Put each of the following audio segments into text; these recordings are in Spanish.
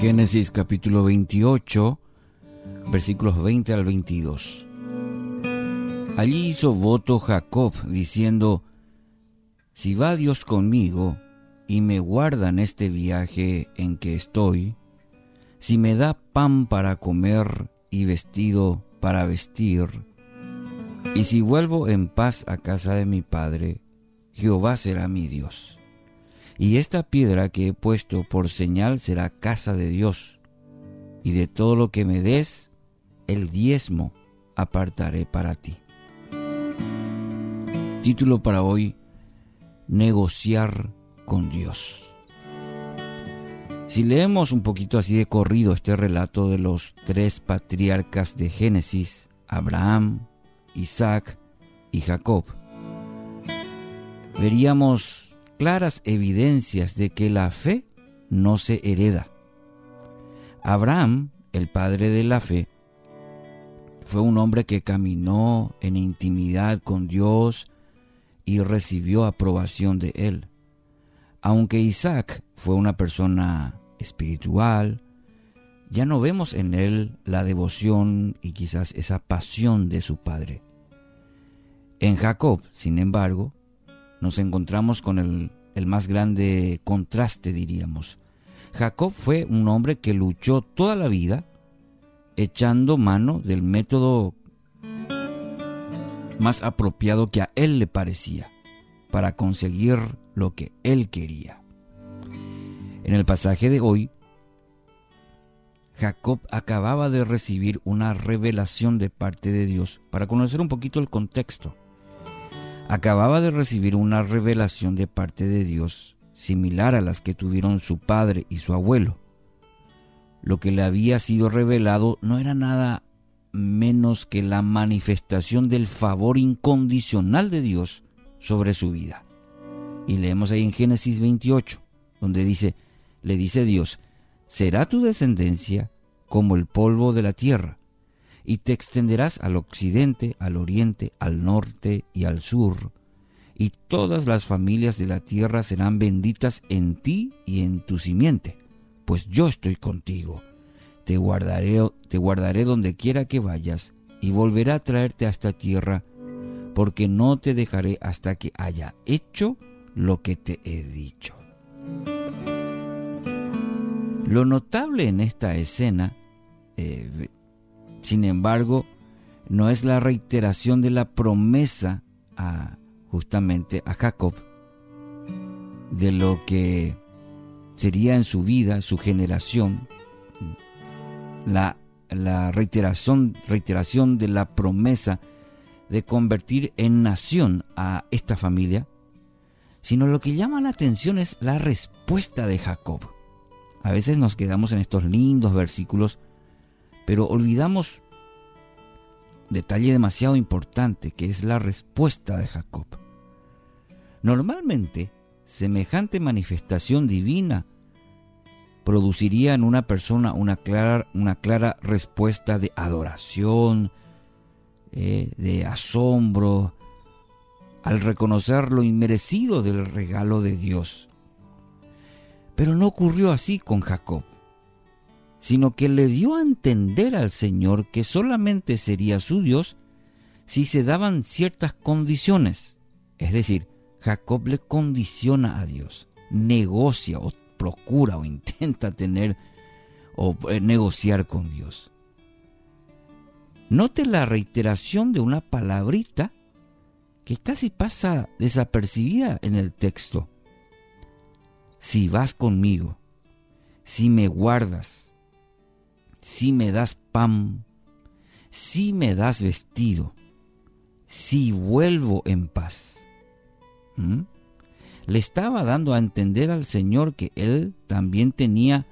Génesis capítulo 28, versículos 20 al 22. Allí hizo voto Jacob, diciendo, Si va Dios conmigo y me guarda en este viaje en que estoy, si me da pan para comer y vestido para vestir, y si vuelvo en paz a casa de mi padre, Jehová será mi Dios. Y esta piedra que he puesto por señal será casa de Dios. Y de todo lo que me des, el diezmo apartaré para ti. Título para hoy, negociar con Dios. Si leemos un poquito así de corrido este relato de los tres patriarcas de Génesis, Abraham, Isaac y Jacob, veríamos claras evidencias de que la fe no se hereda. Abraham, el padre de la fe, fue un hombre que caminó en intimidad con Dios y recibió aprobación de él. Aunque Isaac fue una persona espiritual, ya no vemos en él la devoción y quizás esa pasión de su padre. En Jacob, sin embargo, nos encontramos con el, más grande contraste, diríamos. Jacob fue un hombre que luchó toda la vida echando mano del método más apropiado que a él le parecía para conseguir lo que él quería. En el pasaje de hoy, Jacob acababa de recibir una revelación de parte de Dios. Para conocer un poquito el contexto, acababa de recibir una revelación de parte de Dios similar a las que tuvieron su padre y su abuelo. Lo que le había sido revelado no era nada menos que la manifestación del favor incondicional de Dios sobre su vida. Y leemos ahí en Génesis 28, donde dice, le dice Dios, será tu descendencia como el polvo de la tierra, y te extenderás al occidente, al oriente, al norte y al sur, y todas las familias de la tierra serán benditas en ti y en tu simiente, pues yo estoy contigo. Te guardaré, te guardaré donde quiera que vayas, y volveré a traerte a esta tierra, porque no te dejaré hasta que haya hecho lo que te he dicho. Lo notable en esta escena eh, sin embargo, no es la reiteración de la promesa a, justamente a Jacob de lo que sería en su vida, su generación, la, la reiteración, reiteración de la promesa de convertir en nación a esta familia, sino lo que llama la atención es la respuesta de Jacob. A veces nos quedamos en estos lindos versículos pero olvidamos detalle demasiado importante que es la respuesta de Jacob. Normalmente, semejante manifestación divina produciría en una persona una clara, una clara respuesta de adoración, eh, de asombro, al reconocer lo inmerecido del regalo de Dios. Pero no ocurrió así con Jacob sino que le dio a entender al Señor que solamente sería su Dios si se daban ciertas condiciones. Es decir, Jacob le condiciona a Dios, negocia o procura o intenta tener o eh, negociar con Dios. Note la reiteración de una palabrita que casi pasa desapercibida en el texto. Si vas conmigo, si me guardas, si me das pan, si me das vestido, si vuelvo en paz. ¿Mm? Le estaba dando a entender al Señor que Él también tenía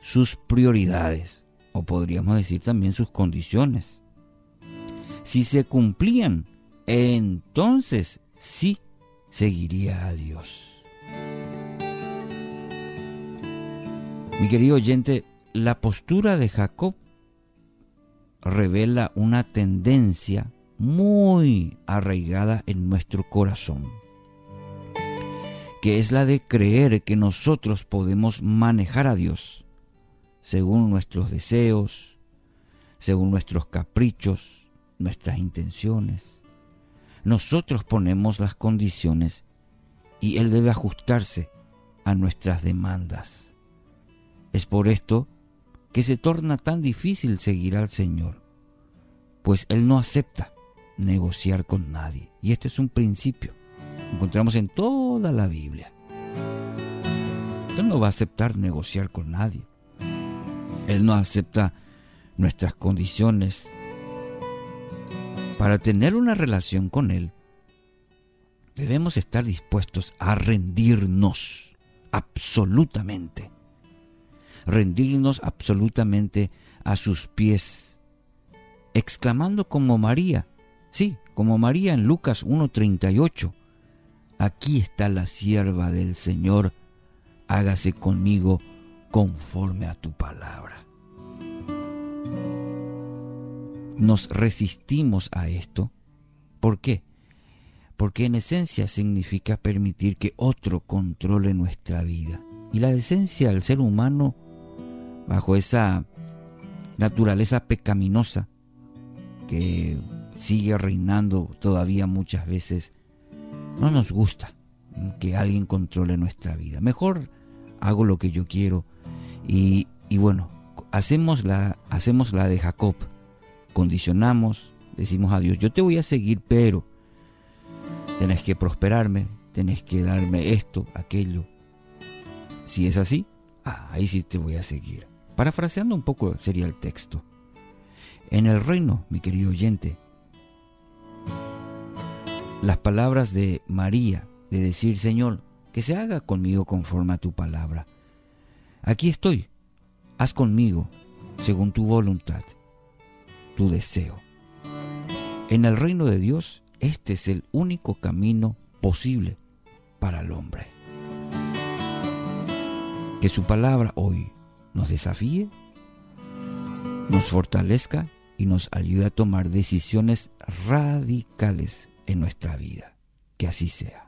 sus prioridades, o podríamos decir también sus condiciones. Si se cumplían, entonces sí seguiría a Dios. Mi querido oyente, la postura de Jacob revela una tendencia muy arraigada en nuestro corazón, que es la de creer que nosotros podemos manejar a Dios, según nuestros deseos, según nuestros caprichos, nuestras intenciones. Nosotros ponemos las condiciones y Él debe ajustarse a nuestras demandas. Es por esto que se torna tan difícil seguir al Señor, pues Él no acepta negociar con nadie. Y este es un principio. Encontramos en toda la Biblia. Él no va a aceptar negociar con nadie. Él no acepta nuestras condiciones. Para tener una relación con Él, debemos estar dispuestos a rendirnos absolutamente. Rendirnos absolutamente a sus pies, exclamando como María, sí, como María en Lucas 1.38, aquí está la sierva del Señor, hágase conmigo conforme a tu palabra. Nos resistimos a esto. ¿Por qué? Porque en esencia significa permitir que otro controle nuestra vida. Y la esencia del ser humano, bajo esa naturaleza pecaminosa que sigue reinando todavía muchas veces, no nos gusta que alguien controle nuestra vida. Mejor hago lo que yo quiero y, bueno, hacemos la, hacemos la de Jacob, condicionamos, decimos a Dios, yo te voy a seguir, pero tenés que prosperarme, tenés que darme esto, aquello. Si es así, ah, ahí sí te voy a seguir. Parafraseando un poco sería el texto. En el reino, mi querido oyente, las palabras de María, de decir, Señor, que se haga conmigo conforme a tu palabra. Aquí estoy, haz conmigo, según tu voluntad, tu deseo. En el reino de Dios, este es el único camino posible para el hombre. Que su palabra hoy nos desafíe, nos fortalezca y nos ayude a tomar decisiones radicales en nuestra vida. Que así sea.